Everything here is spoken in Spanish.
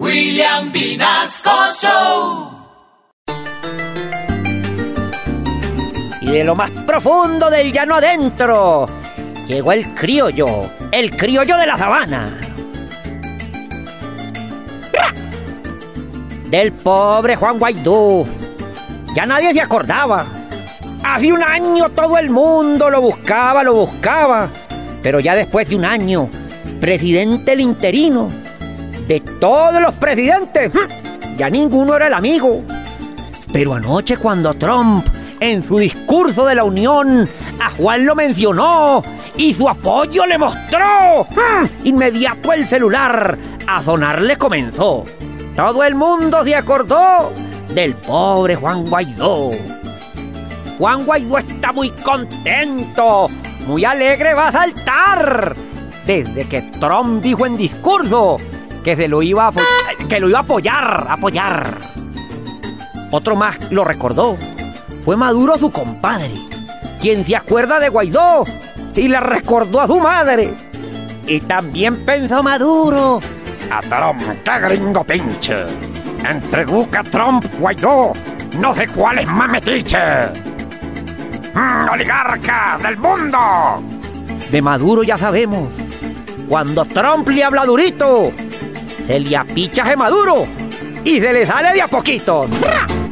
William Vinasco Show. Y de lo más profundo del llano adentro, llegó el criollo, el criollo de la sabana. Del pobre Juan Guaidó. Ya nadie se acordaba. Hace un año todo el mundo lo buscaba, lo buscaba. Pero ya después de un año, presidente el interino, de todos los presidentes, ya ninguno era el amigo. Pero anoche cuando Trump, en su discurso de la Unión, a Juan lo mencionó y su apoyo le mostró, inmediato el celular a sonarle comenzó. Todo el mundo se acordó del pobre Juan Guaidó. Juan Guaidó está muy contento, muy alegre va a saltar. Desde que Trump dijo en discurso que se lo iba a, que lo iba a apoyar, apoyar. Otro más lo recordó. Fue Maduro su compadre, quien se acuerda de Guaidó y le recordó a su madre. Y también pensó Maduro. A Trump, qué gringo pinche. Entre Duca, Trump, Guaidó, no sé cuál es más metiche. Mm, oligarca del mundo. De Maduro ya sabemos. Cuando Trump le habla durito, se le Maduro y se le sale de a poquitos. ¡Ra!